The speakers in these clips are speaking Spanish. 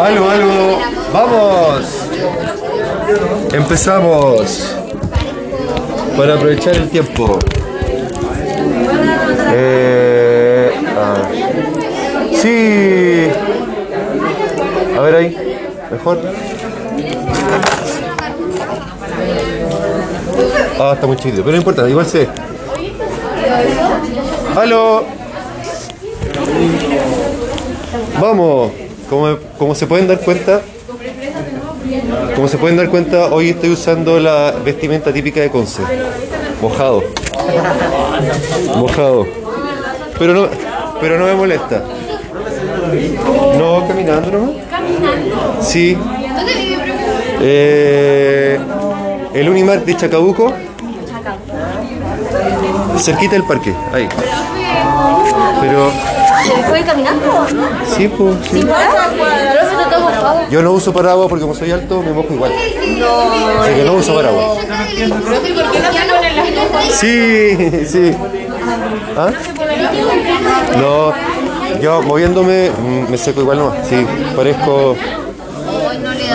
Algo, algo. Vamos. Empezamos. Para aprovechar el tiempo. Eh. Sí. A ver ahí. Mejor. Ah, está muy chido. Pero no importa, igual sé. ¡Aló! Vamos. Como, como se pueden dar cuenta, como se pueden dar cuenta, hoy estoy usando la vestimenta típica de Conce. Mojado. Mojado. Pero no, pero no me molesta. No, caminando nomás. ¿Caminando? Sí. ¿Dónde vive? Eh, el Unimar de Chacabuco. Cerquita del parque, ahí. Pero, ¿Se fue caminando? sí, pues, sí. Yo no uso paraguas porque como soy alto me mojo igual. No. Así que no uso paraguas. Sí, sí. ¿Ah? No, yo moviéndome mm, me seco igual nomás. Sí, parezco.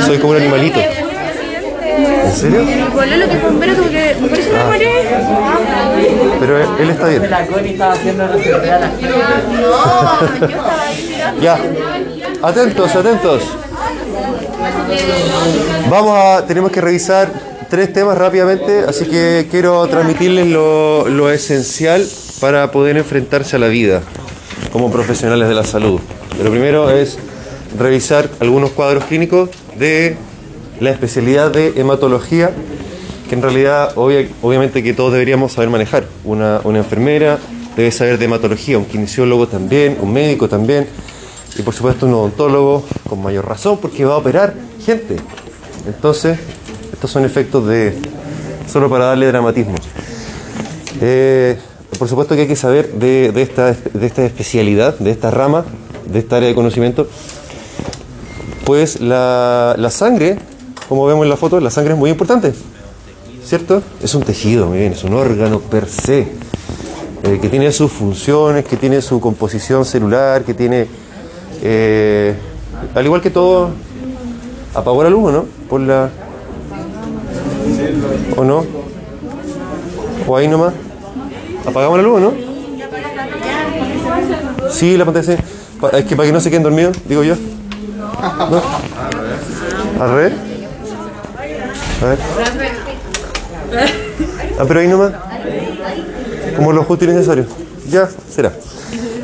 Soy como un animalito. ¿En serio? Pololo que es bombero, como que pared. Pero él, él está bien. La Connie estaba haciendo No, yo estaba ahí mirando. Ya. Atentos, atentos. Vamos a, tenemos que revisar tres temas rápidamente, así que quiero transmitirles lo, lo esencial para poder enfrentarse a la vida como profesionales de la salud. Lo primero es revisar algunos cuadros clínicos de la especialidad de hematología, que en realidad obvia- obviamente que todos deberíamos saber manejar. Una, una enfermera debe saber de hematología, un kinesiólogo también, un médico también, y por supuesto un odontólogo con mayor razón porque va a operar gente. Entonces, estos son efectos de solo para darle dramatismo. Eh, por supuesto que hay que saber de, de esta, de esta especialidad, de esta rama, de esta área de conocimiento. Pues la, la sangre, como vemos en la foto, la sangre es muy importante, ¿cierto? Es un tejido, muy es un órgano per se, eh, que tiene sus funciones, que tiene su composición celular, que tiene, eh, al igual que todo, apagó la luz, ¿o ¿no? Por la... ¿O no? ¿O ahí nomás? ¿Apagamos la luz, no? Sí, la pantalla Es que para que no se queden dormidos, digo yo. ¿No? ¿Al revés? A ver. Ah, pero ahí nomás. Como lo justo y necesario. Ya, será.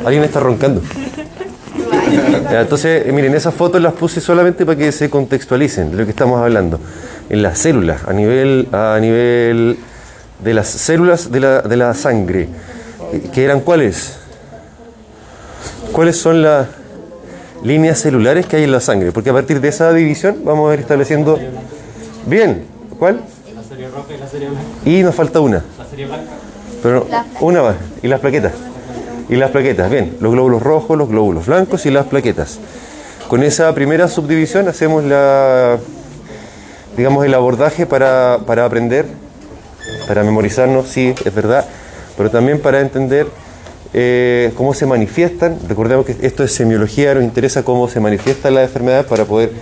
Alguien está roncando. Entonces, eh, miren, esas fotos las puse solamente para que se contextualicen de lo que estamos hablando. En las células, a nivel, a nivel de las células de la, de la sangre. Eh, ¿Que eran cuáles? ¿Cuáles son las líneas celulares que hay en la sangre? Porque a partir de esa división vamos a ir estableciendo... Bien, ¿cuál? La serie roja y la serie blanca. Y nos falta una. La serie blanca. Pero una más. Y las plaquetas. Y las plaquetas. Bien, los glóbulos rojos, los glóbulos blancos y las plaquetas. Con esa primera subdivisión hacemos la, digamos, el abordaje para, para aprender, para memorizarnos, sí, es verdad, pero también para entender eh, cómo se manifiestan. Recordemos que esto es semiología, nos interesa cómo se manifiesta la enfermedad para poder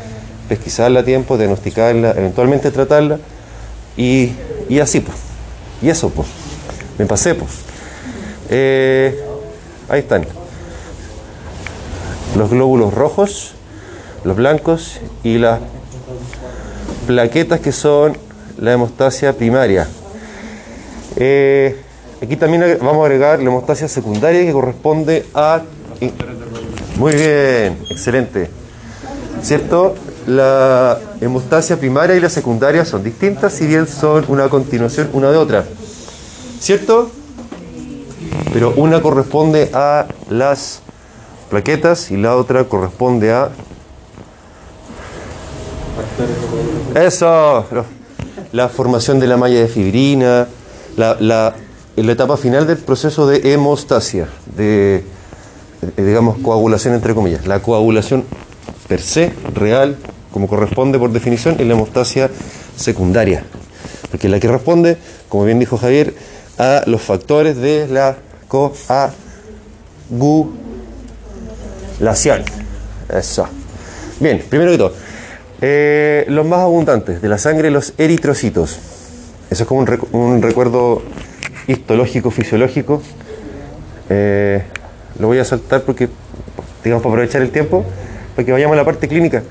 pesquisarla a tiempo, diagnosticarla, eventualmente tratarla y, y así, pues. Y eso, pues. Me pasé, pues. Eh, ahí están. Los glóbulos rojos, los blancos y las plaquetas que son la hemostasia primaria. Eh, aquí también vamos a agregar la hemostasia secundaria que corresponde a... Muy bien, excelente. ¿Cierto? La hemostasia primaria y la secundaria son distintas, si bien son una continuación una de otra. ¿Cierto? Pero una corresponde a las plaquetas y la otra corresponde a... Eso, la formación de la malla de fibrina, la, la, la etapa final del proceso de hemostasia, de, digamos, coagulación entre comillas. La coagulación per se, real, como corresponde por definición, es la hemostasia secundaria. Porque es la que responde, como bien dijo Javier, a los factores de la coagulación. Eso. Bien, primero que todo, eh, los más abundantes de la sangre, los eritrocitos. Eso es como un, recu- un recuerdo histológico, fisiológico. Eh, lo voy a saltar porque, digamos, para aprovechar el tiempo, para que vayamos a la parte clínica.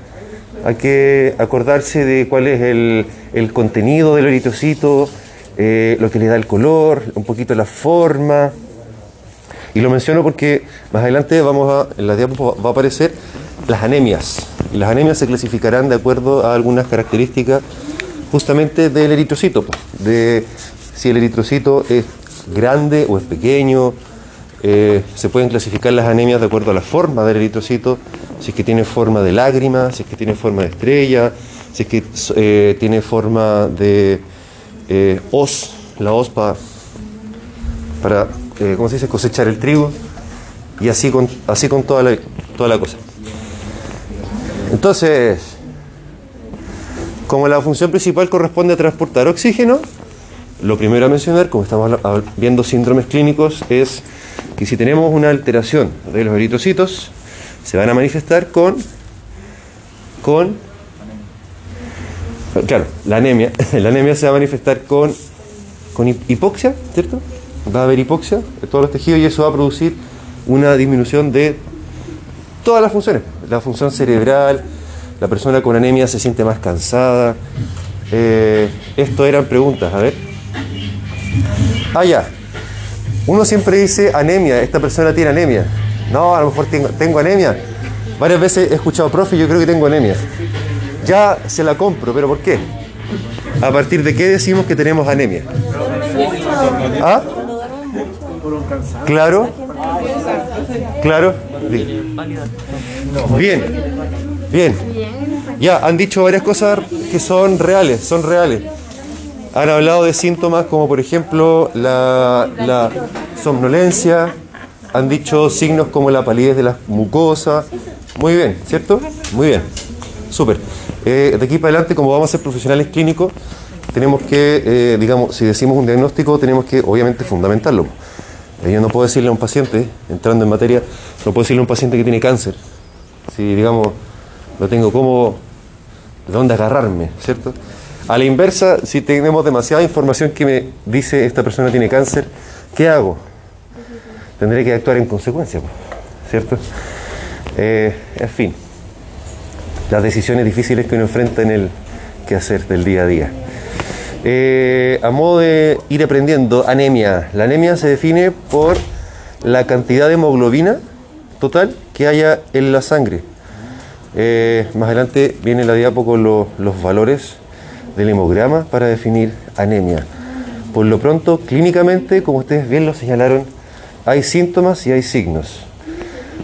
Hay que acordarse de cuál es el, contenido del eritrocito, eh, lo que le da el color, un poquito la forma. Y lo menciono porque más adelante vamos a, en la diapositiva va a aparecer las anemias. Y las anemias se clasificarán de acuerdo a algunas características justamente del eritrocito. De si el eritrocito es grande o es pequeño. Eh, se pueden clasificar las anemias de acuerdo a la forma del eritrocito, si es que tiene forma de lágrima, si es que tiene forma de estrella, si es que eh, tiene forma de eh, hoz, la hoz pa- para, eh, ¿cómo se dice?, cosechar el trigo, y así con, así con toda, la, toda la cosa. Entonces, como la función principal corresponde a transportar oxígeno, lo primero a mencionar, como estamos viendo síndromes clínicos, es que si tenemos una alteración de los eritrocitos, se van a manifestar con, con, claro, la anemia. La anemia se va a manifestar con, con hip- hipoxia, ¿cierto? Va a haber hipoxia de todos los tejidos y eso va a producir una disminución de todas las funciones. La función cerebral, la persona con anemia se siente más cansada. Eh, esto eran preguntas, a ver. Ah, ya. Uno siempre dice anemia, esta persona tiene anemia. No, a lo mejor tengo, anemia. Varias veces he escuchado, profe, yo creo que tengo anemia. Ya se la compro, pero ¿por qué? ¿A partir de qué decimos que tenemos anemia? ¿Ah? Claro. Claro. Bien. Bien. Ya, han dicho varias cosas que son reales, son reales. Han hablado de síntomas como por ejemplo la somnolencia, han dicho signos como la palidez de las mucosas. Muy bien, ¿cierto? Muy bien. Súper. Eh, de aquí para adelante, como vamos a ser profesionales clínicos, tenemos que, eh, digamos, si decimos un diagnóstico, tenemos que obviamente fundamentarlo. Eh, Yo no puedo decirle a un paciente, entrando en materia, no puedo decirle a un paciente que tiene cáncer. Si, digamos, no tengo cómo, de dónde agarrarme, ¿cierto? A la inversa, si tenemos demasiada información que me dice esta persona tiene cáncer, ¿qué hago? Tendré que actuar en consecuencia, pues, ¿cierto? Eh, en fin, las decisiones difíciles que uno enfrenta en el quehacer del día a día. Eh, a modo de ir aprendiendo, anemia. La anemia se define por la cantidad de hemoglobina total que haya en la sangre. Eh, más adelante viene la diapo con lo- los valores del hemograma para definir anemia. Por lo pronto, clínicamente, como ustedes bien lo señalaron, hay síntomas y hay signos.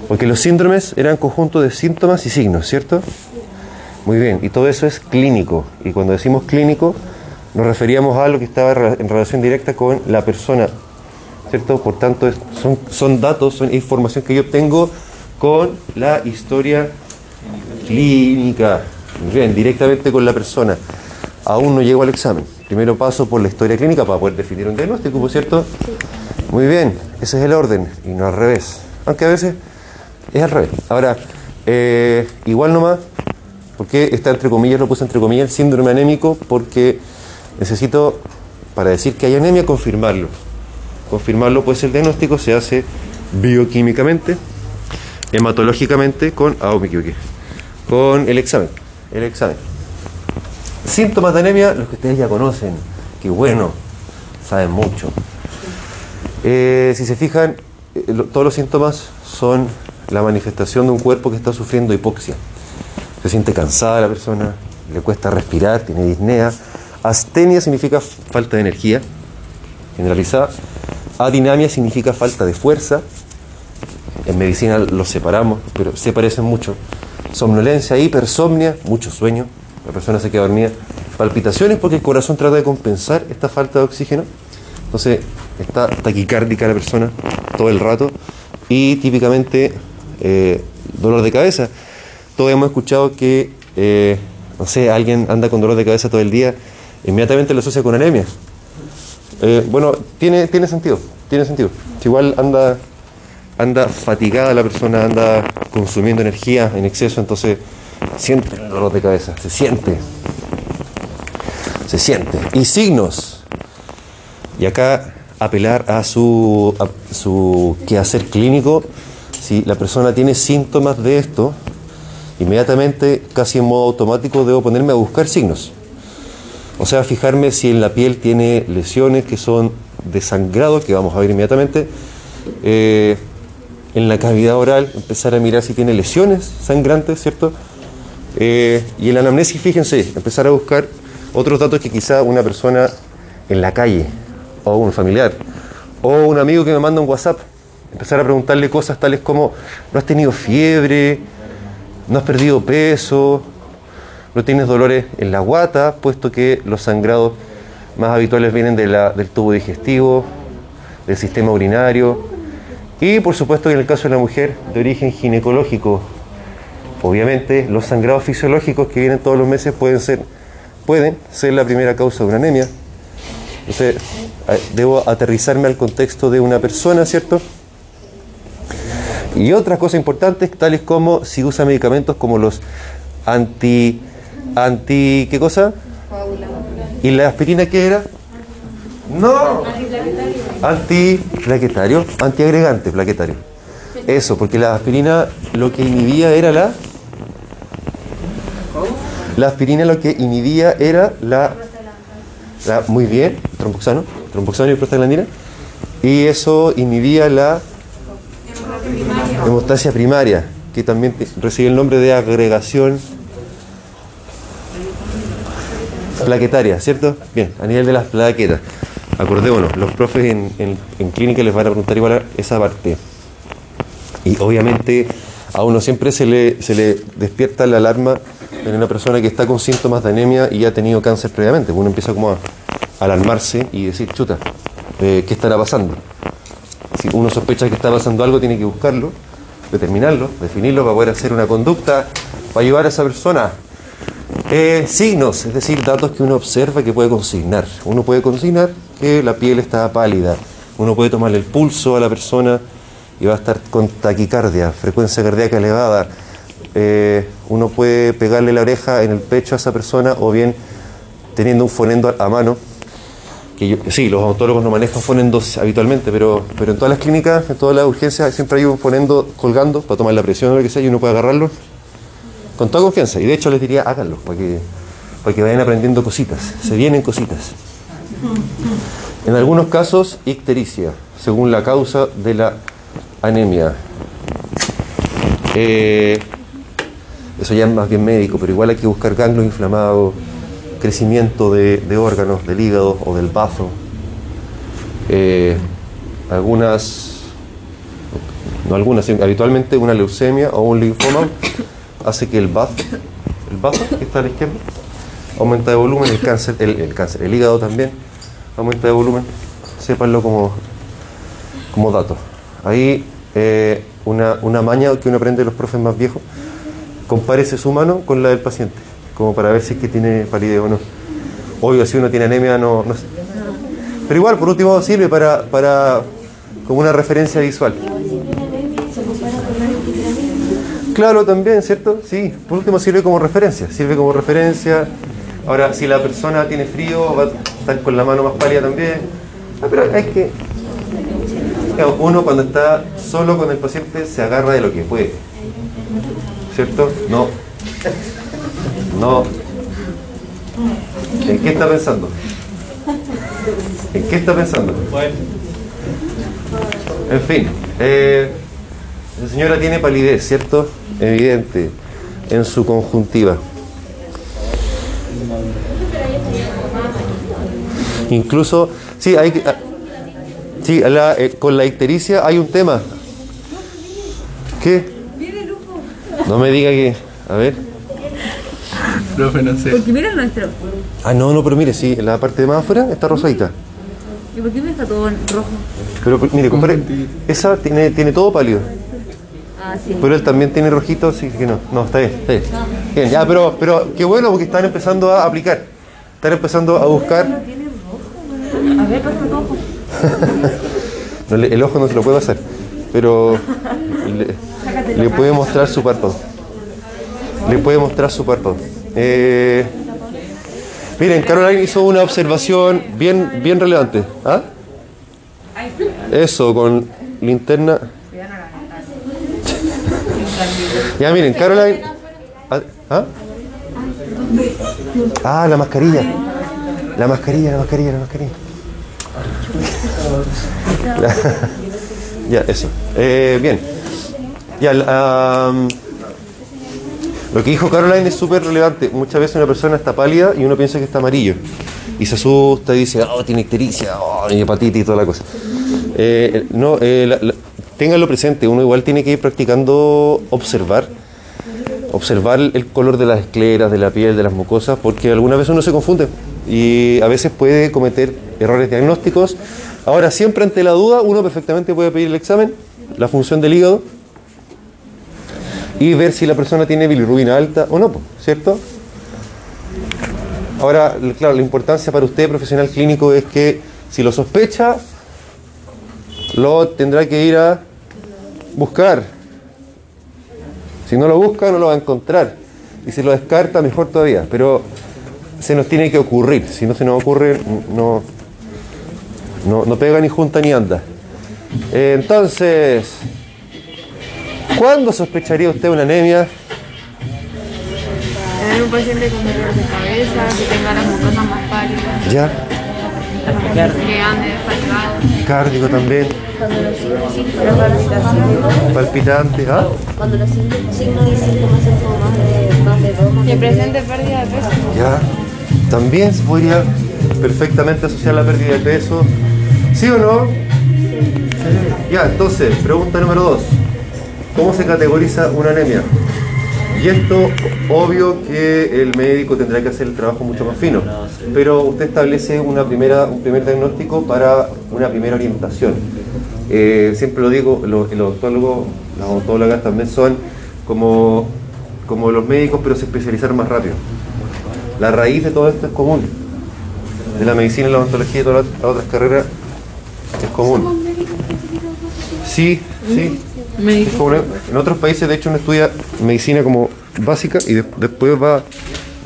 Porque los síndromes eran conjunto de síntomas y signos, ¿cierto? Muy bien, y todo eso es clínico. Y cuando decimos clínico, nos referíamos a algo que estaba en relación directa con la persona, ¿cierto? Por tanto, son, datos, son información que yo obtengo con la historia clínica. Bien, directamente con la persona. Aún no llego al examen. Primero paso por la historia clínica para poder definir un diagnóstico, ¿por cierto? Muy bien, ese es el orden y no al revés. Aunque a veces es al revés. Ahora, eh, igual nomás, porque está entre comillas, lo puse entre comillas, el síndrome anémico, porque necesito, para decir que hay anemia, confirmarlo. Confirmarlo, pues el diagnóstico se hace bioquímicamente, hematológicamente, con, ah, me equivoqué, con el examen. El examen. Síntomas de anemia, los que ustedes ya conocen. Qué bueno, saben mucho. Eh, si se fijan, eh, todos los síntomas son la manifestación de un cuerpo que está sufriendo hipoxia. Se siente cansada la persona, le cuesta respirar, tiene disnea. Astenia significa falta de energía generalizada. Adinamia significa falta de fuerza. En medicina los separamos, pero se parecen mucho. Somnolencia, hipersomnia, mucho sueño. La persona se queda dormida. Palpitaciones porque el corazón trata de compensar esta falta de oxígeno. Entonces está taquicárdica la persona todo el rato. Y típicamente eh, dolor de cabeza. Todos hemos escuchado que, eh, no sé, alguien anda con dolor de cabeza todo el día, inmediatamente lo asocia con anemia. Eh, bueno, tiene, tiene sentido, tiene sentido. Igual anda, anda fatigada la persona, anda consumiendo energía en exceso, entonces Siente el dolor de cabeza, se siente. Se siente. Y signos. Y acá apelar a su, a su quehacer clínico. Si la persona tiene síntomas de esto, inmediatamente, casi en modo automático, debo ponerme a buscar signos. O sea, fijarme si en la piel tiene lesiones que son de sangrado, que vamos a ver inmediatamente. Eh, en la cavidad oral, empezar a mirar si tiene lesiones sangrantes, ¿cierto? Eh, y en la anamnesis, fíjense, empezar a buscar otros datos que quizá una persona en la calle, o un familiar, o un amigo que me manda un WhatsApp, empezar a preguntarle cosas tales como, ¿no has tenido fiebre? ¿No has perdido peso? ¿No tienes dolores en la guata? Puesto que los sangrados más habituales vienen del tubo digestivo, del sistema urinario, y por supuesto en el caso de la mujer de origen ginecológico, obviamente los sangrados fisiológicos que vienen todos los meses pueden ser, pueden ser la primera causa de una anemia. Entonces, debo aterrizarme al contexto de una persona, ¿cierto? Y otras cosas importantes, tales como si usa medicamentos como los anti... anti ¿Qué cosa? ¿Y la aspirina qué era? No. Antiplaquetario, antiagregante plaquetario. Eso, porque la aspirina lo que inhibía era la... La aspirina lo que inhibía era la... la- muy bien, tromboxano, tromboxano y prostaglandina. Y eso inhibía la hemostasia primaria, que también recibe el nombre de agregación plaquetaria, ¿cierto? Bien, a nivel de las plaquetas. Acordémonos, los profes en, en- en clínica les van a preguntar igual esa parte. Y obviamente a uno siempre se le, se le despierta la alarma en una persona que está con síntomas de anemia y ha tenido cáncer previamente. Uno empieza como a alarmarse y decir, chuta, eh, ¿qué estará pasando? Si uno sospecha que está pasando algo, tiene que buscarlo, determinarlo, definirlo para poder hacer una conducta, para ayudar a esa persona. Eh, signos, es decir, datos que uno observa que puede consignar. Uno puede consignar que la piel está pálida. Uno puede tomarle el pulso a la persona y va a estar con taquicardia, frecuencia cardíaca elevada. Eh, uno puede pegarle la oreja en el pecho a esa persona o bien teniendo un fonendo a mano. Que yo- sí, los odontólogos no manejan fonendos habitualmente, pero, pero en todas las clínicas, en todas las urgencias, siempre hay un fonendo colgando para tomar la presión o lo que sea y uno puede agarrarlo con toda confianza. Y de hecho les diría, háganlo, para que, vayan aprendiendo cositas. Se vienen cositas. En algunos casos, ictericia, según la causa de la anemia. Eh, eso ya es más bien médico, pero igual hay que buscar ganglios inflamados, crecimiento de, órganos, del hígado o del bazo. Eh, algunas, no algunas, habitualmente una leucemia o un linfoma hace que el bazo, el bazo que está a la izquierda, aumenta de volumen, el cáncer, el, el cáncer, el hígado también aumenta de volumen, sépanlo como, como dato. Ahí eh, una, una maña que uno aprende de los profes más viejos, compárese su mano con la del paciente, como para ver si es que tiene palidez o no. Obvio, si uno tiene anemia, no, sé. Pero igual, por último, sirve para, para como una referencia visual. Claro, también, ¿cierto? Sí, por último sirve como referencia, sirve como referencia. Ahora, si la persona tiene frío, va a estar con la mano más pálida también. Ah, pero es que uno cuando está solo con el paciente se agarra de lo que puede. ¿Cierto? No. No. ¿En qué está pensando? ¿En qué está pensando? Bueno, En fin, eh, la señora tiene palidez, ¿cierto? Evidente, en su conjuntiva. Incluso, sí, hay ah, sí, la- eh, con la ictericia hay un tema. ¿Qué? No me diga que, a ver. profe, no sé. Porque mira el nuestro. Ah, no, no, pero mire, sí, en la parte de más afuera está rosadita. ¿Y por qué me está todo rojo? Pero mire, compadre, esa tiene, tiene todo pálido. Ah, sí. Pero él también tiene rojito, así que no. No, está bien, está bien. Bien, ya, pero, pero qué bueno porque están empezando a aplicar. Están empezando a buscar. A ver, pásame tu ojo. El ojo no se lo puede pasar, pero le, puede mostrar su párpado. le puede mostrar su párpado. Eh, miren, Caroline hizo una observación bien, bien relevante. ¿Ah? Eso, con linterna. Ya miren, Caroline. ¿Ah? ¿Ah? Ah, la mascarilla. La mascarilla, la mascarilla, la mascarilla. La- ya, eso. Eh, bien. Lo que dijo Caroline es súper relevante. Muchas veces una persona está pálida y uno piensa que está amarillo. Y se asusta y dice, oh, tiene ictericia, oh, y hepatitis y toda la cosa. Eh, no, eh, ténganlo presente. Uno igual tiene que ir practicando observar. Observar el color de las escleras, de la piel, de las mucosas, porque algunas veces uno se confunde y a veces puede cometer errores diagnósticos. Ahora, siempre ante la duda, uno perfectamente puede pedir el examen, la función del hígado, y ver si la persona tiene bilirrubina alta o no, ¿cierto? Ahora, claro, la importancia para usted, profesional clínico, es que si lo sospecha, lo tendrá que ir a buscar. Si no lo busca, no lo va a encontrar. Y si lo descarta, mejor todavía. Pero se nos tiene que ocurrir. Si no se nos ocurre, no, no, no pega ni junta ni anda. Entonces, ¿cuándo sospecharía usted una anemia? Tener un paciente con dolor de cabeza, que tenga las mucosas más pálidas, Ya, que ande fatigado. cárdico también, Cuando los signos síntomas palpitante, ¿ah? cuando los signos y síntomas son más de, dos, Que presente pérdida de peso. Ya. También se podría perfectamente asociar la pérdida de peso. ¿Sí o no? Ya, entonces, pregunta número dos. ¿Cómo se categoriza una anemia? Y esto, obvio que el médico tendrá que hacer el trabajo mucho más fino, pero usted establece una primera, un primer diagnóstico para una primera orientación. Eh, siempre lo digo, los, los las odontólogas también son como, como los médicos, pero se especializaron más rápido. La raíz de todo esto es común. De la medicina, la odontología y todas las otras carreras es común. Sí, sí. Es común. En otros países, de hecho, uno estudia medicina como básica y de- después va a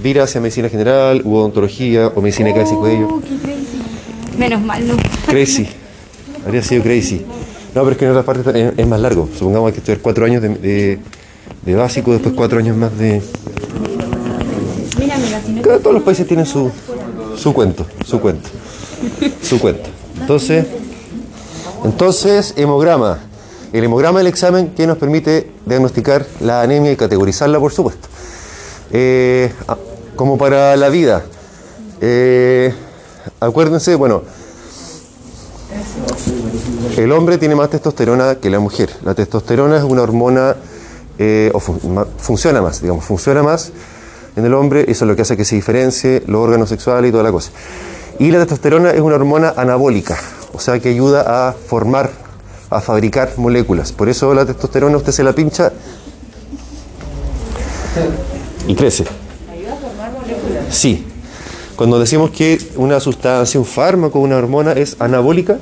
ir hacia medicina general, u odontología, o medicina de cabeza y cuello. Menos mal, no. Crazy. Habría sido crazy. No, pero es que en otras partes es, es más largo. Supongamos que hay que estudiar cuatro años de, de- de básico, después cuatro años más de. Cada- todos los países tienen su, su cuento, su cuento, su cuento. Entonces, entonces, hemograma. El hemograma es el examen que nos permite diagnosticar la anemia y categorizarla, por supuesto. Eh, como para la vida. Eh, acuérdense, bueno, el hombre tiene más testosterona que la mujer. La testosterona es una hormona, eh, o funciona más, digamos, funciona más en el hombre, eso es lo que hace que se diferencie los órganos sexuales y toda la cosa. Y la testosterona es una hormona anabólica, o sea que ayuda a formar, a fabricar moléculas. Por eso la testosterona usted se la pincha y crece. Sí. Cuando decimos que una sustancia, un fármaco, una hormona es anabólica,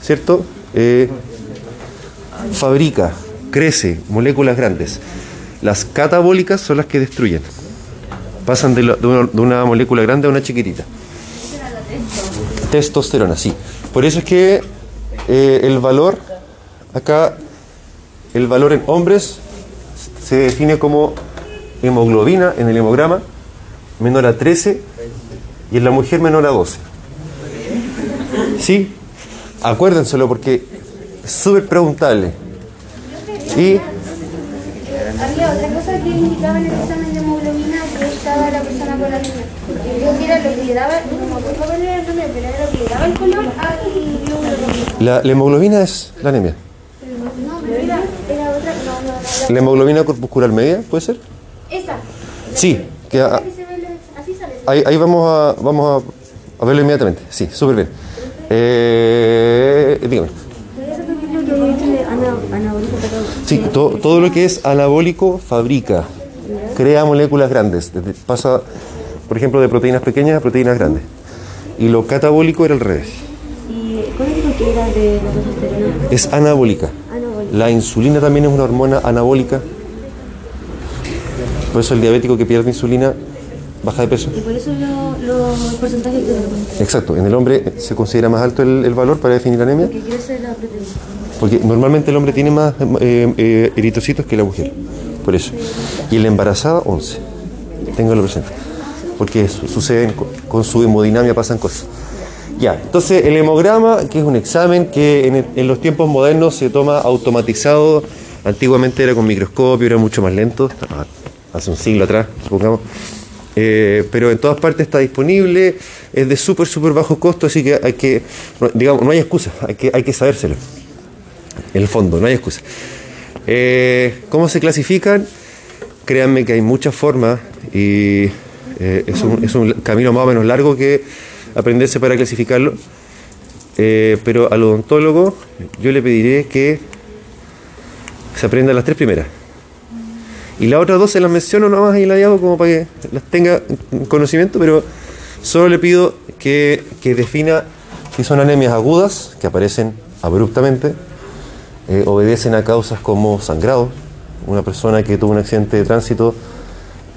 ¿cierto? Eh, fabrica, crece moléculas grandes. Las catabólicas son las que destruyen. Pasan de, lo- de una, de una molécula grande a una chiquitita. Testosterona, sí. Por eso es que eh, el valor, acá, el valor en hombres se define como hemoglobina en el hemograma menor a 13 y en la mujer menor a 12. ¿Sí? Acuérdenselo porque es súper preguntable. Y Había otra cosa que indicaba en el examen de hemoglobina que estaba la persona con anemia. Porque creo que era lo que daba, el color al la, la hemoglobina es la anemia. ¿La hemoglobina corpuscular media puede ser? esa. Sí, que a- ahí, ahí vamos, a, vamos a, a verlo inmediatamente. Sí, súper bien. Eh, dígame. Sí, to- todo lo que es anabólico fabrica, crea moléculas grandes. Pasa, por ejemplo, de proteínas pequeñas a proteínas grandes. Y lo catabólico era al revés. ¿Y cuál dijo que era de la testosterona? Es anabólica. Anabólico. La insulina también es una hormona anabólica. Por eso el diabético que pierde insulina baja de peso. Y por eso lo- los porcentajes que te Exacto, en el hombre se considera más alto el, el valor para definir la anemia, que crece la proteína. porque normalmente el hombre tiene más eh, eh, eritrocitos que la mujer, por eso. Y la embarazada, 11. Ténganlo presente, porque su- suceden con, su hemodinamia, pasan cosas. Ya, entonces el hemograma, que es un examen que en, los tiempos modernos se toma automatizado, antiguamente era con microscopio, era mucho más lento, hace un siglo atrás, supongamos. Eh, pero en todas partes está disponible, es de súper, súper bajo costo, así que hay que, digamos, no hay excusa, hay que, hay que sabérselo. En el fondo, no hay excusa. Eh, ¿Cómo se clasifican? Créanme que hay muchas formas y eh, es, un, es un camino más o menos largo que aprenderse para clasificarlo. Eh, pero al odontólogo yo le pediré que se aprendan las tres primeras. Y las otras dos se las menciono nomás y las hago como para que las tenga en conocimiento, pero solo le pido que, que defina si son anemias agudas, que aparecen abruptamente, eh, obedecen a causas como sangrado. Una persona que tuvo un accidente de tránsito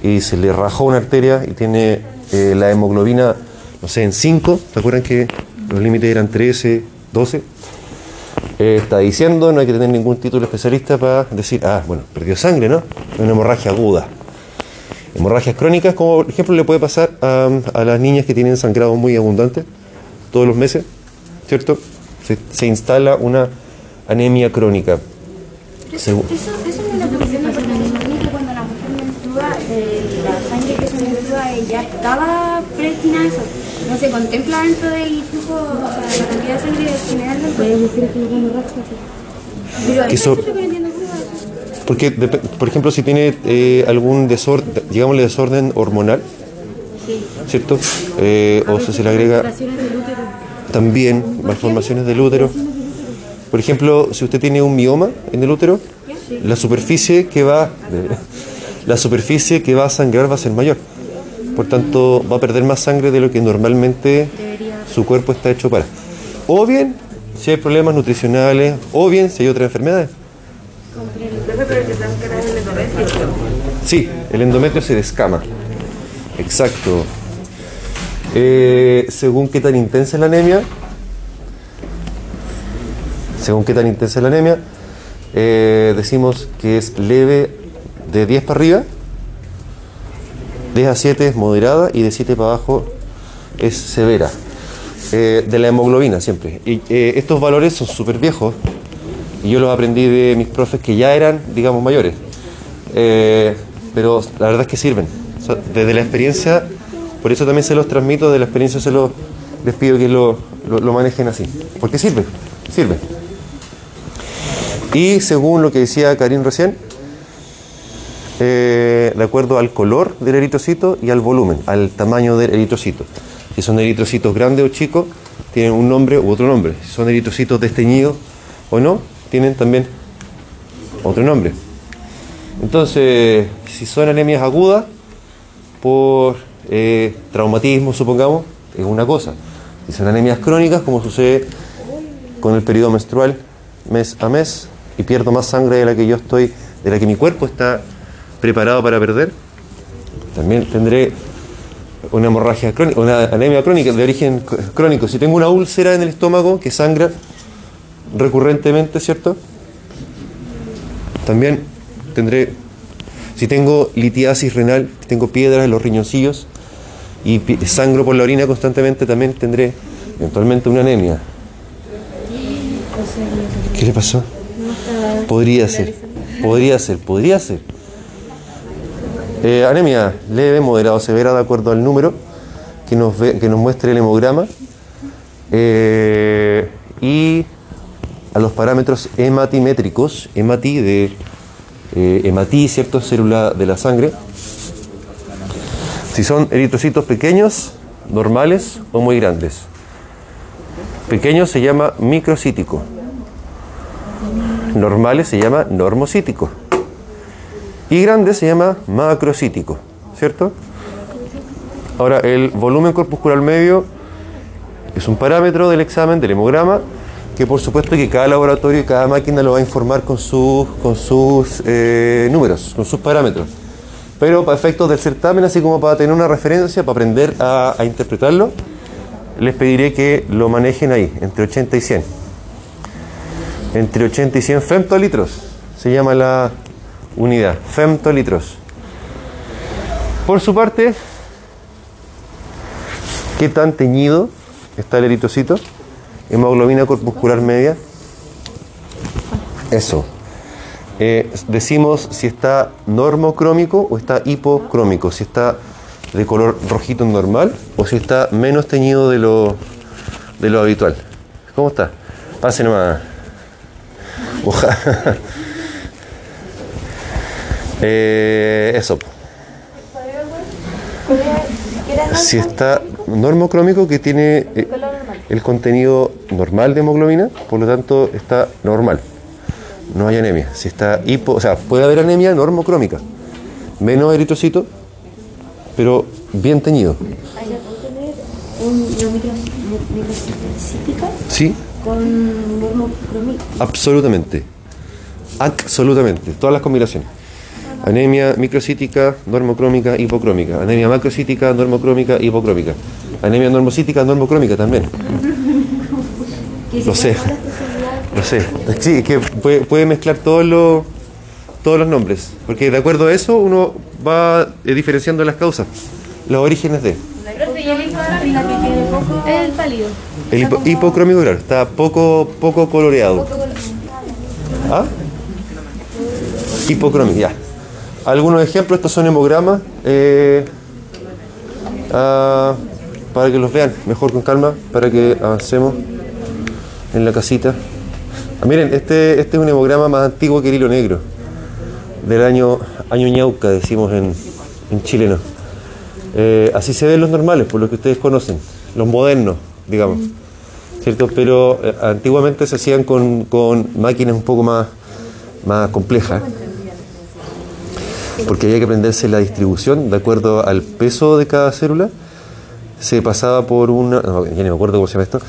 y se le rajó una arteria y tiene eh, la hemoglobina, no sé, en 5, ¿se acuerdan que los límites eran 13, 12? Eh, está diciendo, no hay que tener ningún título especialista para decir, ah, bueno, perdió sangre, ¿no? Una hemorragia aguda. Hemorragias crónicas, como por ejemplo le puede pasar a, a las niñas que tienen sangrado muy abundante todos los meses, ¿cierto? Se, se instala una anemia crónica. Segu- Eso, eso me lo pregunté porque me imagino que cuando la mujer menstrua, eh, la sangre que se menstrua eh, ya estaba predestinada a eso. No se contempla dentro del flujo, o sea, la cantidad de sangre generalmente. Hay mujeres que eso. Porque, por ejemplo, si tiene eh, algún desorden, digámosle desorden hormonal, ¿cierto? Eh, o si se le agrega también malformaciones del útero. Por ejemplo, si usted tiene un mioma en el útero, la superficie que va la superficie que va a sangrar va a ser mayor. Por tanto, va a perder más sangre de lo que normalmente su cuerpo está hecho para. O bien, si hay problemas nutricionales, o bien si hay otras enfermedades. Sí, el endometrio se descama. Exacto. Eh, según qué tan intensa es la anemia, según qué tan intensa es la anemia, eh, decimos que es leve de 10 para arriba, 10 a 7 es moderada y de 7 para abajo es severa. Eh, de la hemoglobina siempre. Y eh, estos valores son súper viejos y yo los aprendí de mis profes que ya eran, digamos, mayores. Eh, pero la verdad es que sirven. Desde la experiencia, por eso también se los transmito, de la experiencia se los, les pido que lo, lo- lo manejen así. Porque sirve, sirve. Y según lo que decía Karim recién, eh, de acuerdo al color del eritrocito y al volumen, al tamaño del eritrocito. Si son eritrocitos grandes o chicos, tienen un nombre u otro nombre. Si son eritrocitos desteñidos o no, tienen también otro nombre. Entonces, si son anemias agudas, por eh, traumatismo, supongamos, es una cosa. Si son anemias crónicas, como sucede con el periodo menstrual, mes a mes, y pierdo más sangre de la que yo estoy, de la que mi cuerpo está preparado para perder, también tendré una hemorragia crónica, una anemia crónica de origen crónico. Si tengo una úlcera en el estómago que sangra recurrentemente, ¿cierto? También tendré, si tengo litiasis renal, tengo piedras en los riñoncillos y sangro por la orina constantemente, también tendré eventualmente una anemia. ¿Qué le pasó? Podría ser, podría ser, podría ser. Eh, anemia leve, moderada o severa, de acuerdo al número que nos, que nos muestre el hemograma. Eh, y a los parámetros hematimétricos, hemati de eh, hematí, ¿cierto? Célula de la sangre. Si son eritrocitos pequeños, normales o muy grandes. Pequeño se llama microcítico. Normales se llama normocítico. Y grande se llama macrocítico, ¿cierto? Ahora, el volumen corpuscular medio es un parámetro del examen, del hemograma, que por supuesto que cada laboratorio y cada máquina lo va a informar con sus, con sus eh, números, con sus parámetros. Pero para efectos del certamen, así como para tener una referencia, para aprender a, a interpretarlo, les pediré que lo manejen ahí, entre 80 y 100. Entre 80 y 100 femtolitros se llama la unidad, femtolitros. Por su parte, ¿qué tan teñido está el eritrocito? Hemoglobina corpuscular media. Eso. Eh, decimos si está normocrómico o está hipocrómico, si está de color rojito normal o si está menos teñido de lo, de lo habitual. ¿Cómo está? Pase nomás. Oja. Eh, eso. Si está normocrómico que tiene eh, el contenido normal de hemoglobina, por lo tanto está normal. No hay anemia. Si está hipo, o sea, puede haber anemia normocrómica. Menos eritrocito, pero bien teñido. ¿Hay tener una micro, microcítica ¿Sí? con normocromía? Absolutamente. Absolutamente. Todas las combinaciones. Anemia microcítica, normocrómica, hipocrómica. Anemia macrocítica, normocrómica, hipocrómica. Anemia normocítica, normocrómica también. Lo sé. Lo sé. Sí, es que puede, puede mezclar todos los, todos los nombres. Porque de acuerdo a eso uno va eh, diferenciando las causas, los orígenes de. El pálido. El hipo- hipocrómico, claro, está poco, poco coloreado. ¿Ah? Hipocrómico, ya. Algunos ejemplos, estos son hemogramas. eh, ah, para que los vean mejor con calma, para que avancemos en la casita. Ah, miren, este, este es un hemograma más antiguo que el hilo negro, del año, año ñauca, decimos en, en chileno. Eh, así se ven los normales, por lo que ustedes conocen, los modernos, digamos. ¿Cierto? Pero eh, antiguamente se hacían con, con máquinas un poco más, más complejas. Porque había que aprenderse la distribución de acuerdo al peso de cada célula. Se pasaba por una. No, ya ni me acuerdo cómo se llama esto.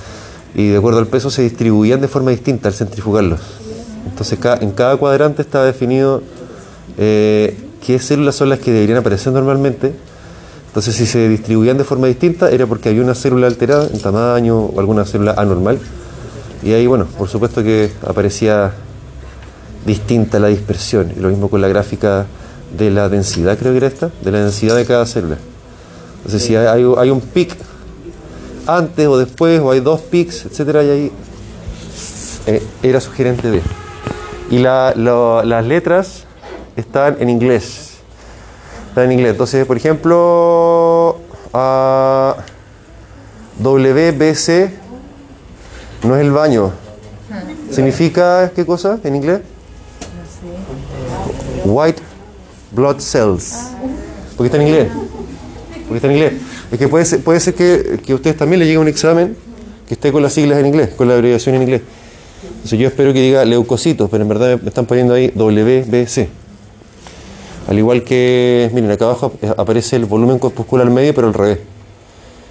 Y de acuerdo al peso se distribuían de forma distinta al centrifugarlos. Entonces, en cada cuadrante está definido eh, qué células son las que deberían aparecer normalmente. Entonces, si se distribuían de forma distinta, era porque había una célula alterada en tamaño o alguna célula anormal. Y ahí, bueno, por supuesto que aparecía distinta la dispersión. Y lo mismo con la gráfica de la densidad, creo que era esta, de la densidad de cada célula. Entonces, si hay, hay- un pic antes o después, o hay dos pics, etcétera, y ahí eh, era sugerente de. Y la- lo- las letras están en inglés. Están en inglés. Entonces, por ejemplo, a WBC no es el baño. ¿Significa qué cosa en inglés? White blood cells. Porque está en inglés. Porque está en inglés. Es que puede ser, puede ser que, que a ustedes también les llegue un examen que esté con las siglas en inglés, con la abreviación en inglés. Entonces yo espero que diga leucocitos, pero en verdad me están poniendo ahí WBC. Al igual que, miren, acá abajo aparece el volumen corpuscular medio, pero al revés.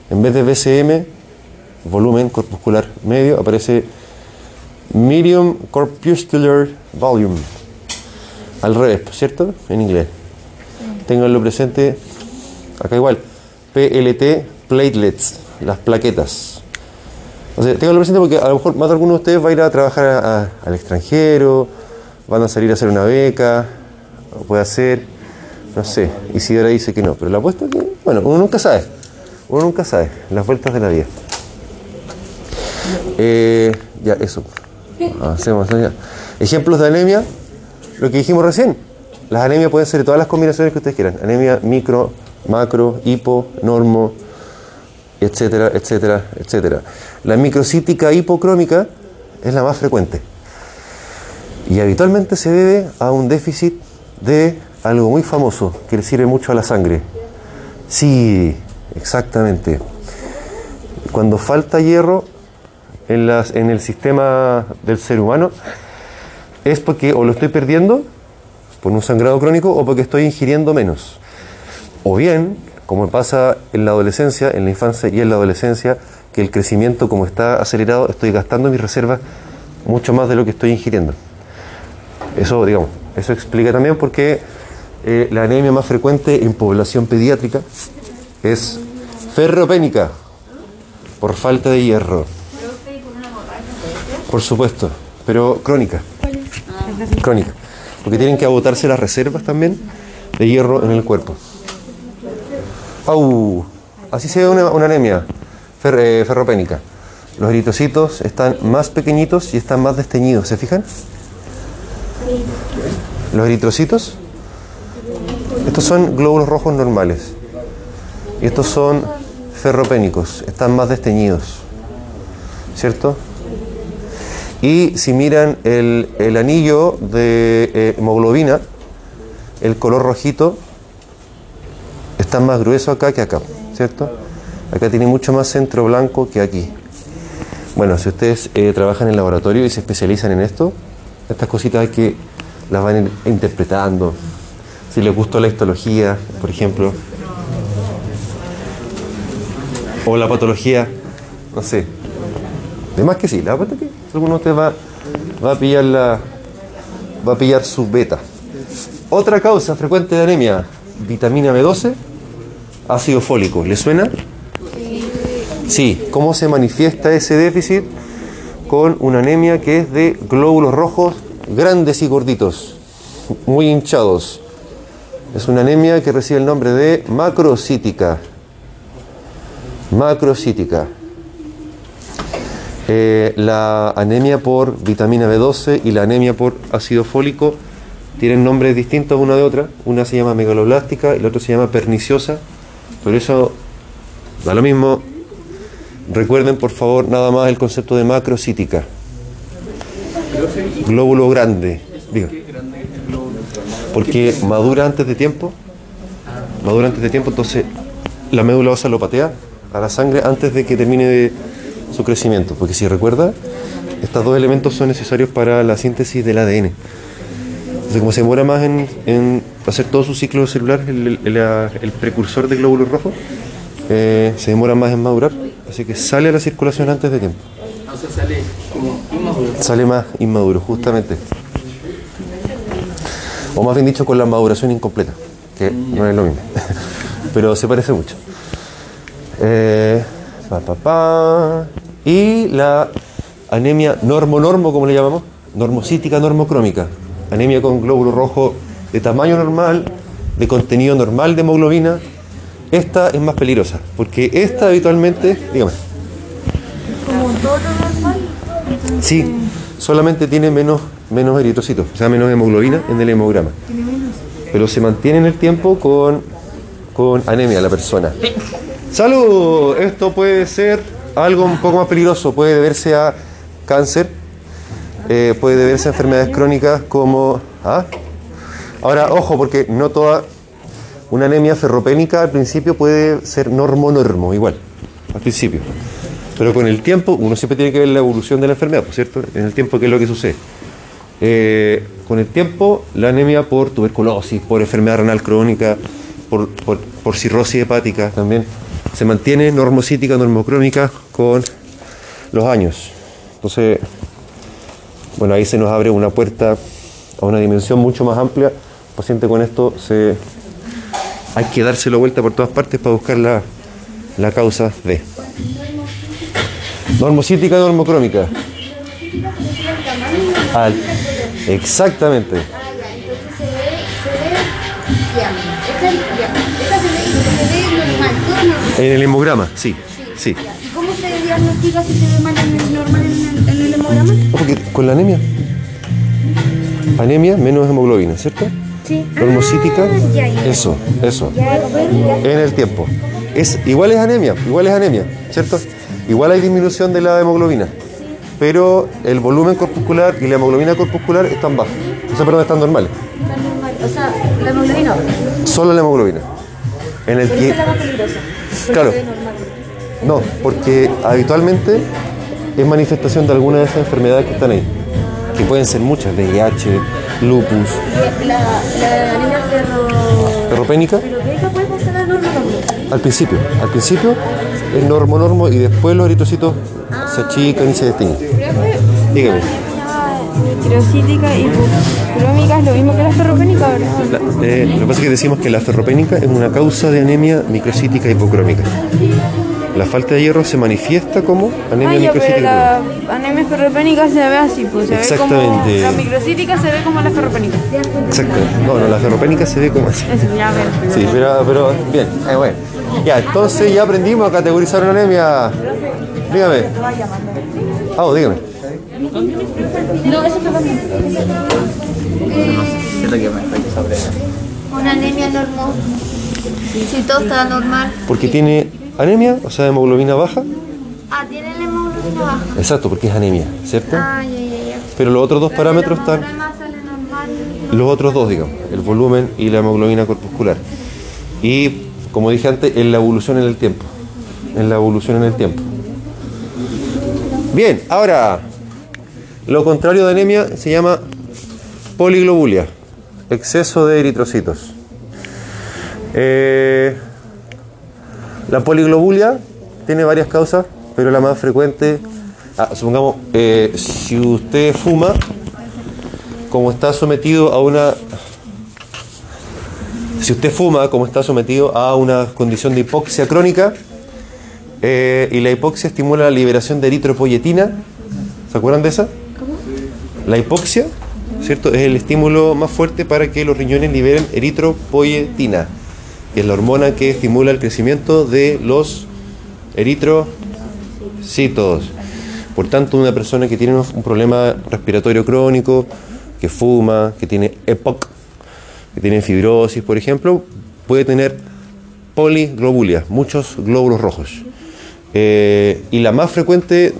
En vez de BCM, volumen corpuscular medio, aparece medium corpuscular volume. Al revés, ¿cierto? En inglés. Ténganlo presente. Acá igual. PLT platelets, las plaquetas. O sea, ténganlo presente porque a lo mejor más de alguno de ustedes va a ir a trabajar a- a- al extranjero, van a salir a hacer una beca, o puede hacer, no sé. Y si ahora dice que no, pero la apuesto que, bueno, uno nunca sabe. Uno nunca sabe, las vueltas de la vida. Eh, ya, eso. Hacemos ya. Ejemplos de anemia, lo que dijimos recién. Las anemias pueden ser todas las combinaciones que ustedes quieran. Anemia micro, macro, hipo, normo, etcétera, etcétera, etcétera. La microcítica hipocrómica es la más frecuente. Y habitualmente se debe a un déficit de algo muy famoso que le sirve mucho a la sangre. Sí, exactamente. Cuando falta hierro en, las, en el sistema del ser humano, es porque o lo estoy perdiendo por un sangrado crónico o porque estoy ingiriendo menos. O bien, como pasa en la adolescencia, en la infancia y en la adolescencia, que el crecimiento como está acelerado, estoy gastando mis reservas mucho más de lo que estoy ingiriendo. Eso, digamos, eso explica también por qué eh, la anemia más frecuente en población pediátrica es ferropénica, por falta de hierro. Por supuesto, pero crónica. Crónica. Porque tienen que agotarse las reservas también de hierro en el cuerpo. ¡Au! Así se ve una, anemia eh, ferropénica. Los eritrocitos están más pequeñitos y están más desteñidos, ¿se fijan? Los eritrocitos, estos son glóbulos rojos normales. Y estos son ferropénicos, están más desteñidos. ¿Cierto? Y si miran el, el anillo de eh, hemoglobina, el color rojito está más grueso acá que acá, ¿cierto? Acá tiene mucho más centro blanco que aquí. Bueno, si ustedes eh, trabajan en laboratorio y se especializan en esto, estas cositas hay que las van interpretando. Si les gustó la histología, por ejemplo, o la patología, no sé. De más que sí, la verdad que alguno de ustedes va, va a pillar la, va a pillar su beta. Otra causa frecuente de anemia, vitamina B12, ácido fólico. ¿Le suena? Sí. ¿Cómo se manifiesta ese déficit? Con una anemia que es de glóbulos rojos grandes y gorditos, muy hinchados. Es una anemia que recibe el nombre de macrocítica. Macrocítica. Eh, la anemia por vitamina B12 y la anemia por ácido fólico tienen nombres distintos una de otra. Una se llama megaloblástica y la otra se llama perniciosa. Por eso da lo mismo. Recuerden por favor nada más el concepto de macrocítica. Glóbulo grande. Diga. Porque madura antes de tiempo. Madura antes de tiempo, entonces la médula ósea lo patea a la sangre antes de que termine de su crecimiento. Porque si recuerda, estos dos elementos son necesarios para la síntesis del ADN. Entonces, como se demora más en, en hacer todo su ciclo celular, el, el- el- el precursor de glóbulos rojos, eh, se demora más en madurar. Así que sale a la circulación antes de tiempo. O sea, sale como inmaduro. Sale más inmaduro, justamente. O más bien dicho, con la maduración incompleta, que no es lo mismo. Pero se parece mucho. Eh, pa, pa, pa. Y la anemia normo-normo, como le llamamos, normocítica normocrómica. Anemia con glóbulo rojo de tamaño normal, de contenido normal de hemoglobina. Esta es más peligrosa, porque esta habitualmente, dígame. Sí, solamente tiene menos, menos eritrocitos, o sea, menos hemoglobina en el hemograma. Pero se mantiene en el tiempo con, con anemia la persona. ¡Salud! Esto puede ser algo un poco más peligroso, puede deberse a cáncer, eh, puede deberse a enfermedades crónicas como... ¿ah? Ahora, ojo, porque no toda... Una anemia ferropénica al principio puede ser normo-normo, igual, al principio. Pero con el tiempo, uno siempre tiene que ver la evolución de la enfermedad, ¿por cierto? En el tiempo, ¿qué es lo que sucede? Eh, con el tiempo, la anemia por tuberculosis, por enfermedad renal crónica, por, por, por cirrosis hepática también, se mantiene normocítica, normocrónica con los años. Entonces, bueno, ahí se nos abre una puerta a una dimensión mucho más amplia. El paciente con esto se hay que dárselo vuelta por todas partes para buscar la, la causa de. Normocítica, normocrómica. Al- exactamente. En el hemograma, sí. Sí. ¿Y cómo se diagnostica si se ve mal en el normal en el, en el hemograma? Porque con la anemia. Anemia menos hemoglobina, ¿cierto? Sí. Normocítica, Ah, ya, ya. eso, eso. Ya. En el tiempo. Es, igual es anemia, igual es anemia, ¿cierto? Igual hay disminución de la hemoglobina. Pero el volumen corpuscular y la hemoglobina corpuscular están bajos. O sea, perdón, están normales. Está normal. O sea, la hemoglobina, Solo la hemoglobina. En el que, la más peligrosa. Claro. no, porque habitualmente es manifestación de alguna de esas enfermedades que están ahí. Que pueden ser muchas, VIH, lupus, La, la anemia ferro... ferropénica. Puede normal también. Al principio, al principio es normo-normo y después los eritrocitos se achican y se desteñen. Dígame. Microcítica y hipocrómica es lo mismo que la ferropénica, ¿verdad? La- eh, lo que pasa es que decimos que la ferropénica es una causa de anemia microcítica hipocrómica. La falta de hierro se manifiesta como anemia microcítica pero la anemia ferropénica se ve así, pues se ve como Exactamente. la microcítica se ve como la ferropénica. Exacto. No, no, la ferropénica se ve como así. Eso, ya ver. Sí, pero, pero bien, eh, bueno. Ya, entonces ya aprendimos a categorizar una anemia. Dígame. Ah, oh, dígame. Siento que me estoy sobre Una anemia normal. Si todo está normal. Porque tiene anemia, o sea, hemoglobina baja. Ah, tiene la hemoglobina baja. Exacto, porque es anemia, ¿cierto? Ah, ya, ya, ya. Pero los otros dos parámetros están, los otros dos, digamos, el volumen y la hemoglobina corpuscular. Y, como dije antes, en la evolución en el tiempo. En la evolución en el tiempo. Bien, ahora, lo contrario de anemia se llama poliglobulia, exceso de eritrocitos. Eh, la poliglobulia tiene varias causas, pero la más frecuente, ah, supongamos, eh, si usted fuma, como está sometido a una si usted fuma, como está sometido a una condición de hipoxia crónica, eh, y la hipoxia estimula la liberación de eritropoyetina, ¿se acuerdan de esa? La hipoxia, ¿cierto? Es el estímulo más fuerte para que los riñones liberen eritropoyetina, que es la hormona que estimula el crecimiento de los eritrocitos. Por tanto, una persona que tiene un problema respiratorio crónico, que fuma, que tiene EPOC, que tiene fibrosis, por ejemplo, puede tener poliglobulia, muchos glóbulos rojos. Eh, y la más frecuente,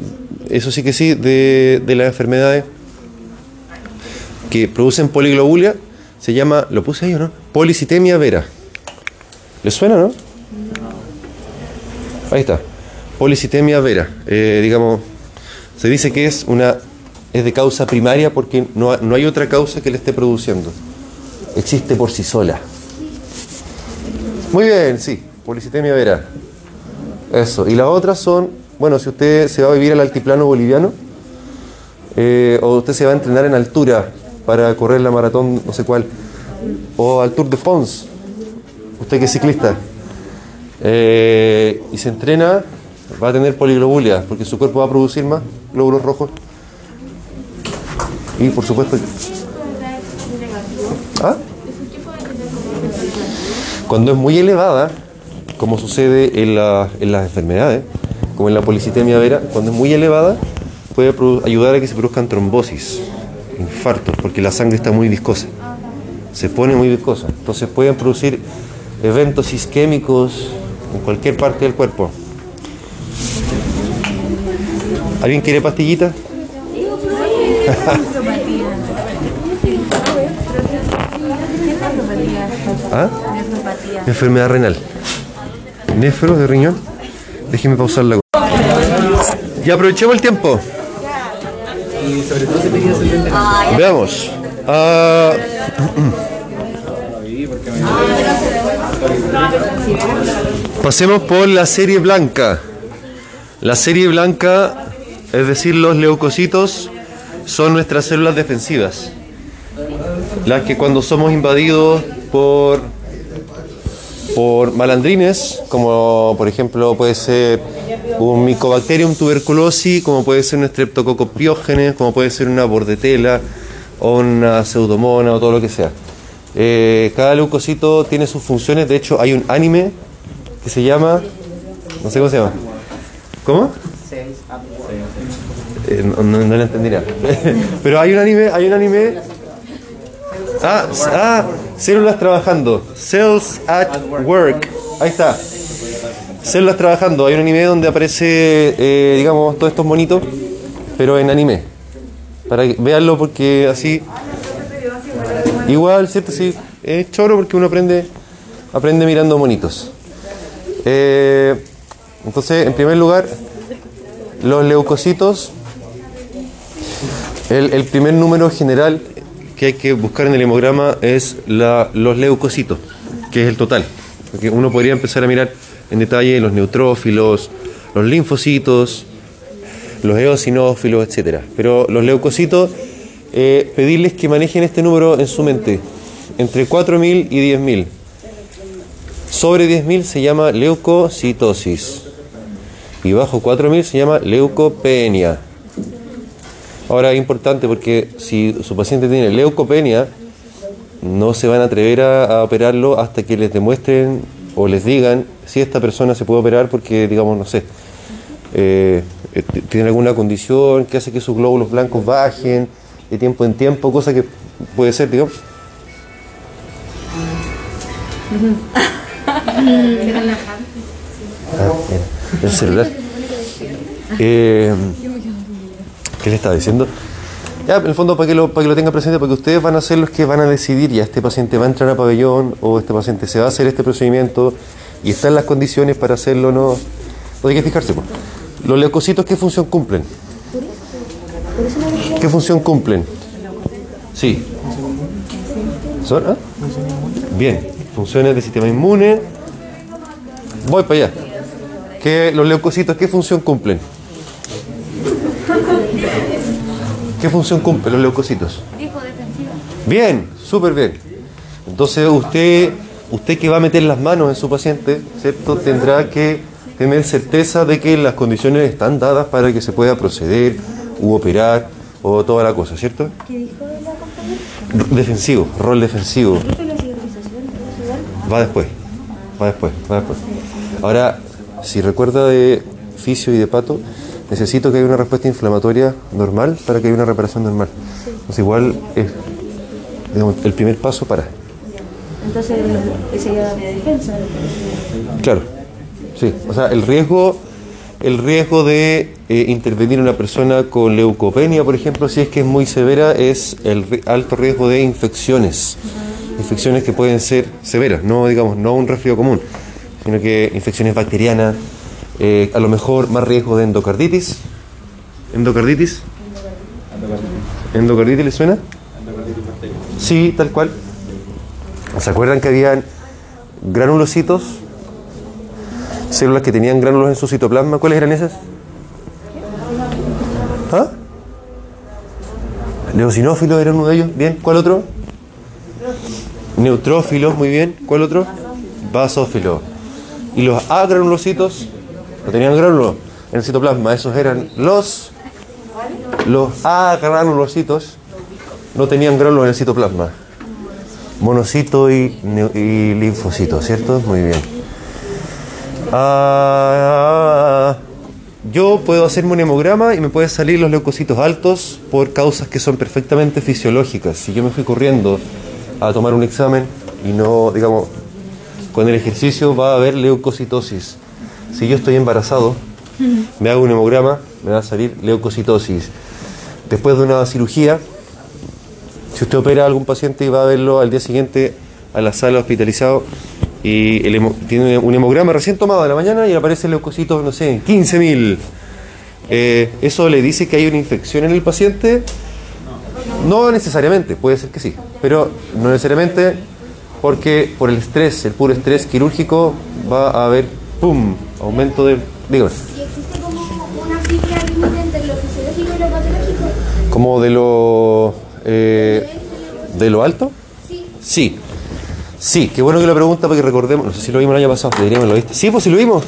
eso sí que sí, de, de las enfermedades que producen poliglobulia se llama, ¿lo puse ahí o no? Policitemia vera. ¿Le suena, no? Ahí está. Policitemia vera. Eh, digamos, se dice que es una es de causa primaria porque no, no hay otra causa que le esté produciendo. Existe por sí sola. Muy bien, sí. Policitemia vera. Eso. Y las otras son, bueno, si usted se va a vivir al altiplano boliviano, eh, o usted se va a entrenar en altura para correr la maratón, no sé cuál, o al Tour de France, usted que es ciclista, eh, y se entrena, va a tener poliglobulia, porque su cuerpo va a producir más glóbulos rojos. Y por supuesto... ¿Ah? Cuando es muy elevada, como sucede en, en las enfermedades, como en la policitemia vera, cuando es muy elevada, puede ayudar a que se produzcan trombosis, infartos, porque la sangre está muy viscosa. Se pone muy viscosa. Entonces pueden producir eventos isquémicos en cualquier parte del cuerpo. ¿Alguien quiere pastillita? ¿Ah? Enfermedad renal. Nefro de riñón. Déjeme pausar la. Ya aprovechemos el tiempo. Y sobre todo lente. Veamos. Ah, pasemos por la serie blanca. La serie blanca, es decir, los leucocitos, son nuestras células defensivas. Las que cuando somos invadidos por, por malandrines, como por ejemplo puede ser un Mycobacterium tuberculosis, como puede ser un Streptococcus pyogenes, como puede ser una bordetela o una pseudomona o todo lo que sea. Eh, cada leucocito tiene sus funciones, de hecho hay un anime que se llama, no sé cómo se llama. ¿Cómo? Eh, no, no, no lo entendí nada. Pero hay un anime, hay un anime. Ah, ah, células trabajando. Cells at work. Ahí está. Células trabajando. Hay un anime donde aparece, eh, digamos, todos estos monitos, pero en anime. Para que veanlo porque así. Igual, ¿cierto? Sí. Es choro porque uno aprende, aprende mirando monitos. Eh, entonces, en primer lugar, los leucocitos, el, el primer número general que hay que buscar en el hemograma es la- los leucocitos, que es el total. Porque uno podría empezar a mirar en detalle los neutrófilos, los linfocitos, los eosinófilos, etc. Pero los leucocitos eh, pedirles que manejen este número en su mente, entre 4.000 y 10.000. Sobre 10.000 se llama leucocitosis y bajo 4.000 se llama leucopenia. Ahora es importante porque si su paciente tiene leucopenia, no se van a atrever a, a operarlo hasta que les demuestren o les digan si esta persona se puede operar porque, digamos, no sé, eh, eh, tiene alguna condición que hace que sus glóbulos blancos bajen de tiempo en tiempo, cosa que puede ser, digamos. Ah. El celular. Eh, ¿Qué le estaba diciendo? Ya, en el fondo, para que, lo, para que lo tengan presente, porque ustedes van a ser los que van a decidir, ya este paciente va a entrar a pabellón o este paciente se va a hacer este procedimiento y están las condiciones para hacerlo o no. Hay que fijarse. pues. Los leucocitos, ¿qué función cumplen? ¿Qué función cumplen? Sí. ¿Son? ah? Bien, funciones del sistema inmune. Voy para allá. ¿Qué, los leucocitos, ¿qué función cumplen? ¿Qué función cumplen los leucocitos? Bien, súper bien. Entonces usted, usted que va a meter las manos en su paciente, ¿cierto? Tendrá que tener certeza de que las condiciones están dadas para que se pueda proceder u operar o toda la cosa, ¿cierto? ¿Qué dijo de la compañera? Defensivo, rol defensivo. Va después, va después, va después. Ahora, si recuerda de fisio y de pato, necesito que haya una respuesta inflamatoria normal para que haya una reparación normal. Entonces igual es digamos, el primer paso para. Entonces, esa sería la defensa. Claro, sí. O sea, el riesgo, el riesgo de eh, intervenir en una persona con leucopenia, por ejemplo, si es que es muy severa, es el alto riesgo de infecciones. Infecciones que pueden ser severas, no digamos, no un resfrío común, sino que infecciones bacterianas, eh, a lo mejor más riesgo de endocarditis. ¿Endocarditis? ¿Endocarditis le suena? Sí, tal cual. ¿Se acuerdan que habían granulocitos? Células que tenían gránulos en su citoplasma. ¿Cuáles eran esas? ¿Ah? Leucinófilos era uno de ellos. Bien. ¿Cuál otro? Neutrófilos, muy bien. ¿Cuál otro? Basófilos. Y los agranulocitos no tenían gránulos en el citoplasma. Esos eran los los agranulocitos no tenían gránulos en el citoplasma. Monocito y linfocito, ¿cierto? Muy bien. Ah, yo puedo hacerme un hemograma y me pueden salir los leucocitos altos por causas que son perfectamente fisiológicas. Si yo me fui corriendo a tomar un examen y no, digamos, con el ejercicio va a haber leucocitosis. Si yo estoy embarazado, me hago un hemograma, me va a salir leucocitosis. Después de una cirugía, si usted opera a algún paciente y va a verlo al día siguiente a la sala hospitalizado y el tiene un hemograma recién tomado de la mañana y aparece el leucocito, no sé, 15.000. Eh, ¿Eso le dice que hay una infección en el paciente? No necesariamente, puede ser que sí, pero no necesariamente porque por el estrés, el puro estrés quirúrgico, va a haber, ¡pum!, aumento de... Dígame, ¿Y existe como una cifra límite entre lo fisiológico y lo patológico? ¿como de lo... eh, de lo alto? Sí. Sí. Sí, qué bueno que lo pregunta porque recordemos, no sé si lo vimos el año pasado, deberíamos lo viste. Sí, pues sí lo vimos.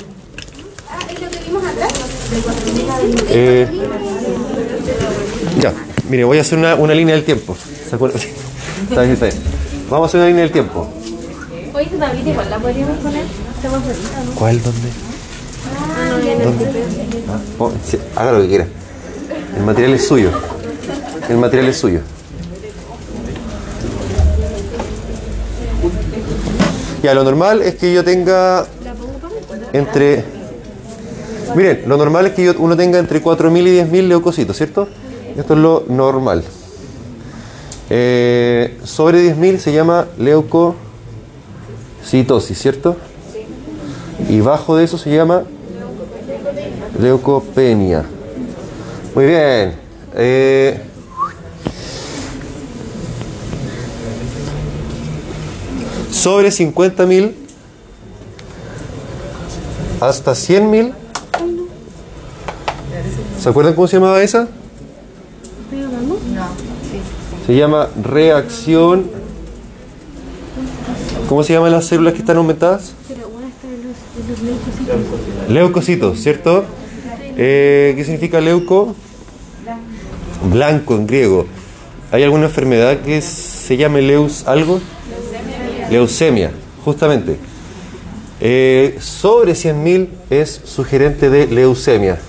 Ah, ¿es lo que vimos atrás? Eh, ya, mire, voy a hacer una, una línea del tiempo. ¿Se acuerdan? Está bien, está bien. Vamos a hacer una línea del tiempo. Oye, esta tablita igual la podríamos poner. ¿Cuál? ¿Dónde? Ah, oh, haga lo que quiera. El material es suyo. El material es suyo. Ya, lo normal es que yo tenga entre... Miren, lo normal es que yo- uno tenga entre 4.000 y 10.000 leucocitos, ¿cierto? Esto es lo normal. Eh, sobre 10.000 se llama leucocitosis, ¿cierto? Y bajo de eso se llama leucopenia. Muy bien. Eh, sobre 50.000 hasta 100.000. ¿Se acuerdan cómo se llamaba esa? Se llama reacción. ¿Cómo se llaman las células que están aumentadas? Leucocitos, ¿cierto? Eh, ¿Qué significa leuco? Blanco en griego. ¿Hay alguna enfermedad que se llame leus algo? Leucemia, justamente. Eh, sobre 100.000 es sugerente de leucemia.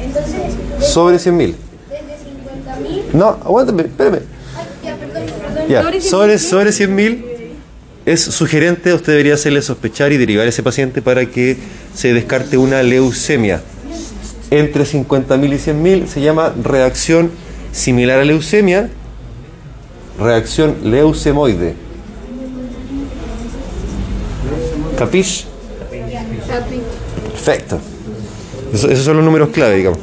Entonces, Sobre 100.000. desde 50.000. No, aguántame, espérame. Ay, ya, perdón, perdón. Ya, sobre, sobre 100.000 es sugerente, usted debería hacerle sospechar y derivar a ese paciente para que se descarte una leucemia. Entre 50.000 y 100.000 se llama reacción similar a leucemia, reacción leucemoide. ¿Capish? Perfecto. Eso- esos son los números clave, digamos.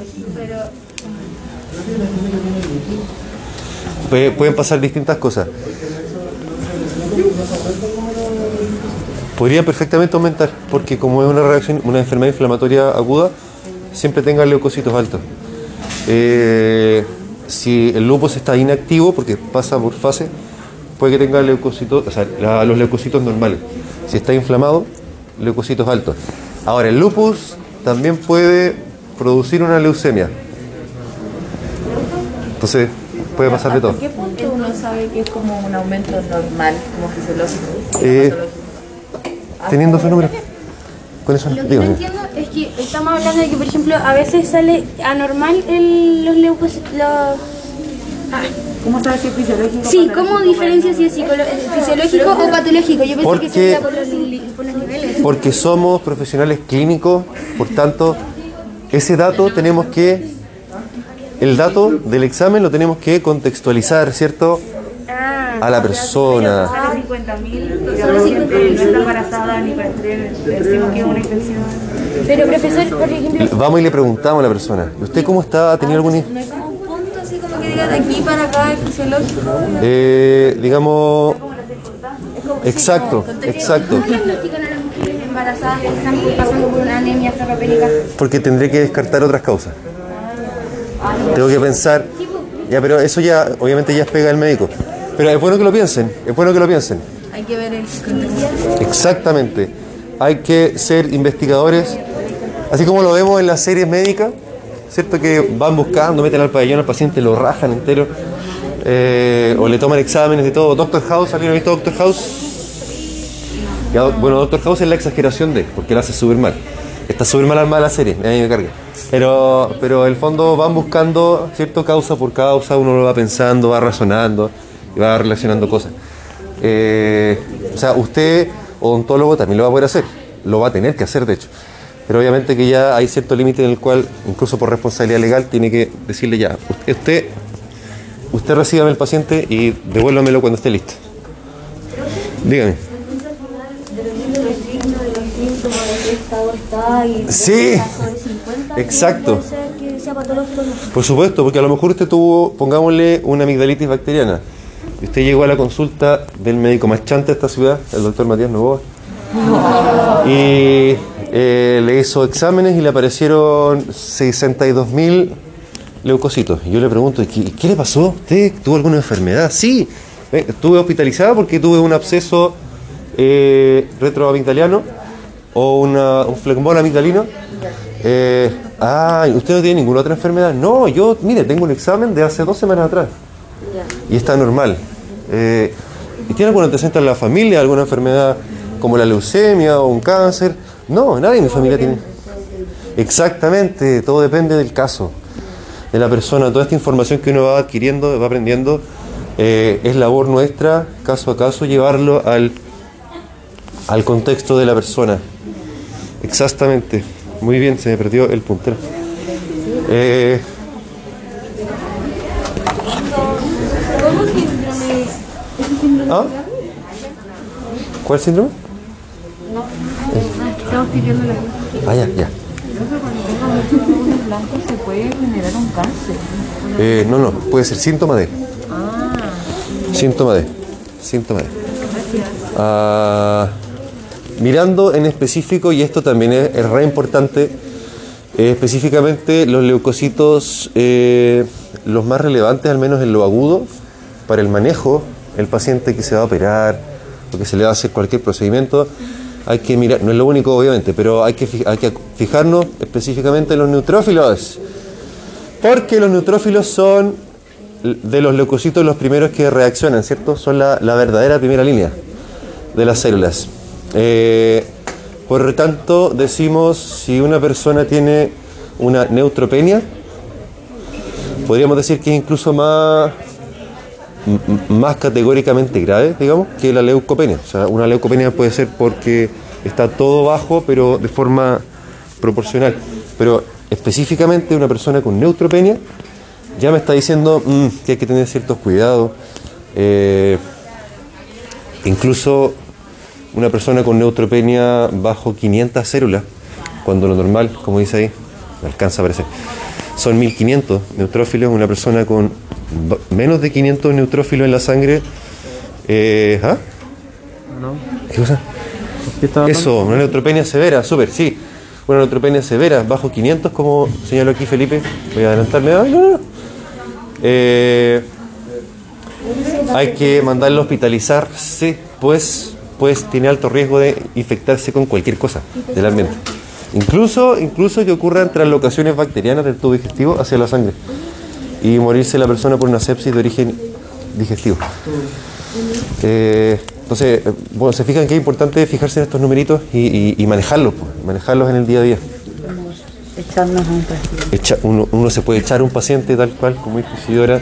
Puede- pueden pasar distintas cosas. Podría perfectamente aumentar, porque como es una reacción, una enfermedad inflamatoria aguda, siempre tenga leucocitos altos. Eh, si el lupus está inactivo, porque pasa por fase, puede que tenga leucocitos, o sea, la- los leucocitos normales. Si está inflamado, leucocitos altos. Ahora, el lupus también puede producir una leucemia. Entonces, puede pasar de todo. ¿A qué punto uno sabe que es como un aumento normal, como fisiológico? Eh, teniendo número. Con eso, Lo que no entiendo es que estamos hablando de que, por ejemplo, a veces sale anormal el, los leucocitos. Los... ¿Cómo sabes si es fisiológico? Sí, ¿cómo diferencia si es psicolo- fisiológico o patológico? Yo pensé Porque- que sería por los, li- por los niveles. Porque somos profesionales clínicos, por tanto, ese dato tenemos que, el dato del examen lo tenemos que contextualizar, ¿cierto? A la persona. Sale 50.000 y la paciente no está embarazada ni para estrés, decimos que es una infección. Pero, profesor, por ejemplo, Vamos y le preguntamos a la persona, ¿y usted cómo está? ¿Ha tenido algún... No hay como un punto así como que diga de aquí para acá es fisiológico. Eh, digamos... Exacto, exacto. ¿cómo diagnostican a las mujeres embarazadas que están pasando por una anemia ferropénica? Porque tendré que descartar otras causas. Tengo que pensar, ya, pero eso ya, obviamente ya es pega del médico. Pero es bueno que lo piensen, es bueno que lo piensen. Hay que ver el. Exactamente. Hay que ser investigadores, así como lo vemos en las series médicas, ¿cierto? Que van buscando, meten al pabellón al paciente, lo rajan entero, eh, o le toman exámenes y todo. Doctor House, ¿alguien ha visto Doctor House? Bueno, Doctor House es la exageración de, porque la hace súper mal. Está súper mal armada la serie, a mí me carga. Pero, pero el fondo van buscando, ¿cierto? Causa por causa, uno lo va pensando, va razonando y va relacionando cosas. Eh, o sea, usted, odontólogo, también lo va a poder hacer. Lo va a tener que hacer, de hecho. Pero obviamente que ya hay cierto límite en el cual, incluso por responsabilidad legal, tiene que decirle ya, usted, usted, usted recíbame el paciente y devuélvamelo cuando esté listo. Dígame. Sí. si está sobre 50, Exacto. Por supuesto, porque a lo mejor usted tuvo, pongámosle, una amigdalitis bacteriana. Y usted llegó a la consulta del médico más chante de esta ciudad, el doctor Matías Novoa. Y eh, le hizo exámenes y le aparecieron 62.000 leucocitos. Y yo le pregunto, ¿qué, qué le pasó? ¿Usted tuvo alguna enfermedad? Sí, eh, estuve hospitalizada porque tuve un absceso eh, retroamigdaliano o una- un flegmón amigdalino. Eh, ah, ¿usted no tiene ninguna otra enfermedad? No, yo, mire, tengo un examen de hace dos semanas atrás. Y está normal. Eh, ¿Y tiene algún antecedente en la familia? ¿Alguna enfermedad como la leucemia o un cáncer? No, nadie en mi familia tiene. Exactamente, todo depende del caso, de la persona. Toda esta información que uno va adquiriendo, va aprendiendo, eh, es labor nuestra, caso a caso, llevarlo al, al contexto de la persona. Exactamente. Muy bien, se me perdió el puntero. Eh, ¿Ah? ¿Cuál síndrome? Estamos pidiendo la Ah, ya, ya. se puede generar un cáncer. Eh, no, no, puede ser síntoma de. Síntoma de. Síntoma de. Ah, mirando en específico, y esto también es, es re importante, eh, específicamente los leucocitos, eh, los más relevantes, al menos en lo agudo, para el manejo, el paciente que se va a operar o que se le va a hacer cualquier procedimiento, hay que mirar, no es lo único obviamente, pero hay que, hay que fijarnos específicamente en los neutrófilos. Porque los neutrófilos son de los leucocitos los primeros que reaccionan, ¿cierto? Son la, la verdadera primera línea de las células. Eh, por tanto, decimos si una persona tiene una neutropenia, podríamos decir que es incluso más, más categóricamente grave, digamos, que la leucopenia. O sea, una leucopenia puede ser porque está todo bajo, pero de forma proporcional. Pero específicamente una persona con neutropenia ya me está diciendo mm, que hay que tener ciertos cuidados. Eh, incluso una persona con neutropenia bajo 500 células, cuando lo normal, como dice ahí, me alcanza a aparecer, son 1500 neutrófilos, una persona con menos de 500 neutrófilos en la sangre, eh, ¿ah? ¿Qué cosa? Eso, una neutropenia severa, súper, sí. Una neutropenia severa, bajo 500, como señaló aquí Felipe. Voy a adelantarme. Ay, no, no, no. Eh, hay que mandarlo a hospitalizarse, pues, pues tiene alto riesgo de infectarse con cualquier cosa del ambiente. Incluso, incluso que ocurran translocaciones bacterianas del tubo digestivo hacia la sangre y morirse la persona por una sepsis de origen digestivo. Eh, entonces, eh, bueno, se fijan que es importante fijarse en estos numeritos y, y- y manejarlos, pues, manejarlos en el día a día. Echarnos a un paciente. Echa- uno, uno se puede echar a un paciente tal cual, como dijo Isidora.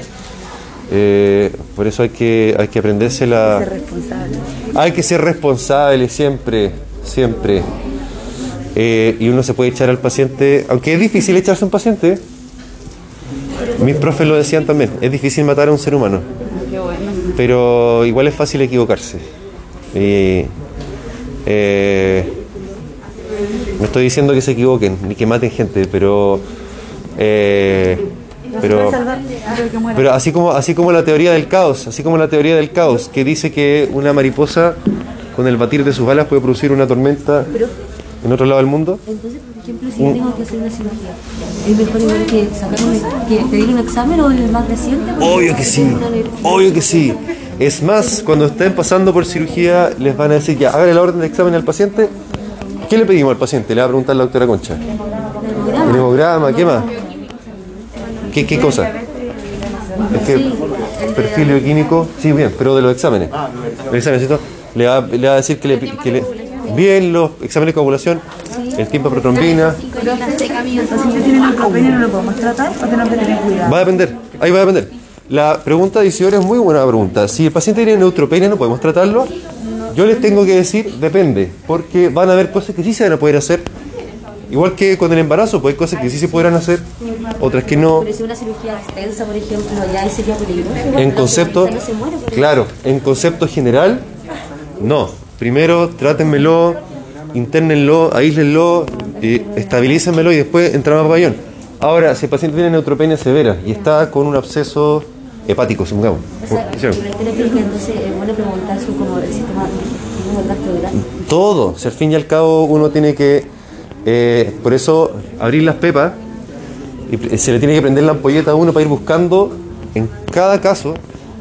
Eh, por eso hay que, hay que aprenderse la... Ser responsable. Hay que ser responsable siempre, siempre. Eh, y uno se puede echar al paciente, aunque es difícil echarse a un paciente. Mis profes lo decían también, es difícil matar a un ser humano. Pero igual es fácil equivocarse. Y, eh, no estoy diciendo que se equivoquen ni que maten gente, pero eh, pero pero así como así como la teoría del caos, así como la teoría del caos que dice que una mariposa con el batir de sus alas puede producir una tormenta en otro lado del mundo. Ejemplo, si yo tengo que hacer una cirugía, ¿es mejor igual que sacar un, que pedir un examen o el más reciente? Obvio que sí, obvio que sí. Es más, cuando estén pasando por cirugía, les van a decir ya, hágale la orden de examen al paciente. ¿Qué le pedimos al paciente? Le va a preguntar la doctora Concha. El hemograma, ¿qué más? ¿Qué, qué cosa? Es que perfil bioquímico, sí, bien, pero de los exámenes. El examen, ¿cierto? Le va, le va a decir que le, que le- bien los exámenes de coagulación, el tiempo de protrombina, El paciente tiene neutropenia, no lo podemos tratar o tenemos que tener cuidado. Va a depender, ahí va a depender. La pregunta de Isidora es muy buena pregunta. Si el paciente tiene neutropenia, ¿no podemos tratarlo? Yo les tengo que decir, depende, porque van a haber cosas que sí se van a poder hacer. Igual que con el embarazo, pues hay cosas que sí se podrán hacer, otras que no. Pero si una cirugía extensa, por ejemplo, ya ahí sería peligroso. En concepto, claro, en concepto general, no. Primero trátenmelo, internenlo, aíslenlo, eh, estabilícenmelo y después entramos a pabellón. Ahora, si el paciente tiene neutropenia severa y está con un absceso hepático, supongamos. O sea, entonces es bueno preguntar su como el sistema. Todo, si al fin y al cabo uno tiene que, eh, por eso, abrir las pepas y se le tiene que prender la ampolleta a uno para ir buscando en cada caso,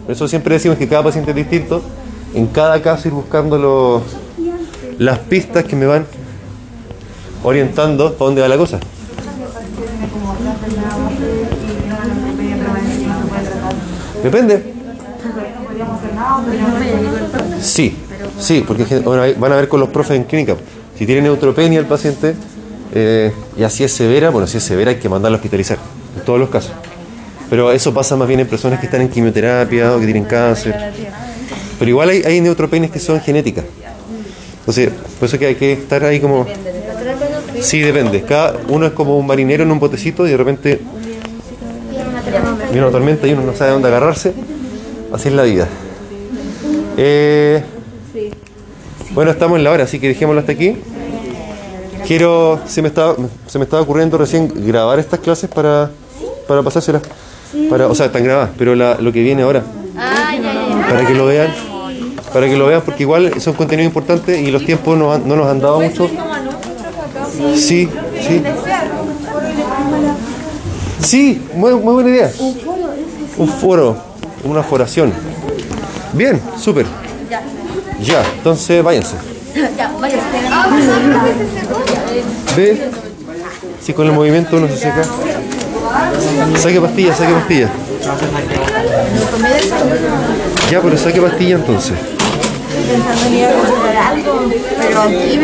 por eso siempre decimos que cada paciente es distinto, en cada caso ir buscando los- las pistas que me van orientando para dónde va la cosa. Depende. Sí, sí, porque van a ver con los profes en clínica. Si tiene neutropenia el paciente eh, y así es severa, bueno, si es severa hay que mandarlo a hospitalizar, en todos los casos. Pero eso pasa más bien en personas que están en quimioterapia o que tienen cáncer. Pero igual hay, hay neutropenias que son genéticas. Entonces, por eso que hay que estar ahí como... Sí, depende. Cada uno es como un marinero en un botecito y de repente viene una tormenta y uno no sabe dónde agarrarse. Así es la vida. Eh, bueno, estamos en la hora, así que dejémoslo hasta aquí. Quiero, se me estaba, se me estaba ocurriendo recién grabar estas clases para, para pasárselas. Para, o sea, están grabadas, pero la- lo que viene ahora, Ah, para que lo vean, para que lo vean, porque igual son contenido importante y los tiempos no, han- no nos han dado mucho. Sí, sí. Sí, muy, muy buena idea. Un foro. Una foración. Bien, súper. Ya, entonces váyanse. Ya, vaya, Ve, si con el movimiento uno se seca. Saque pastilla, saque pastilla. Ya, pero saque pastilla entonces. Pensando en ir a comprar algo, pero aquí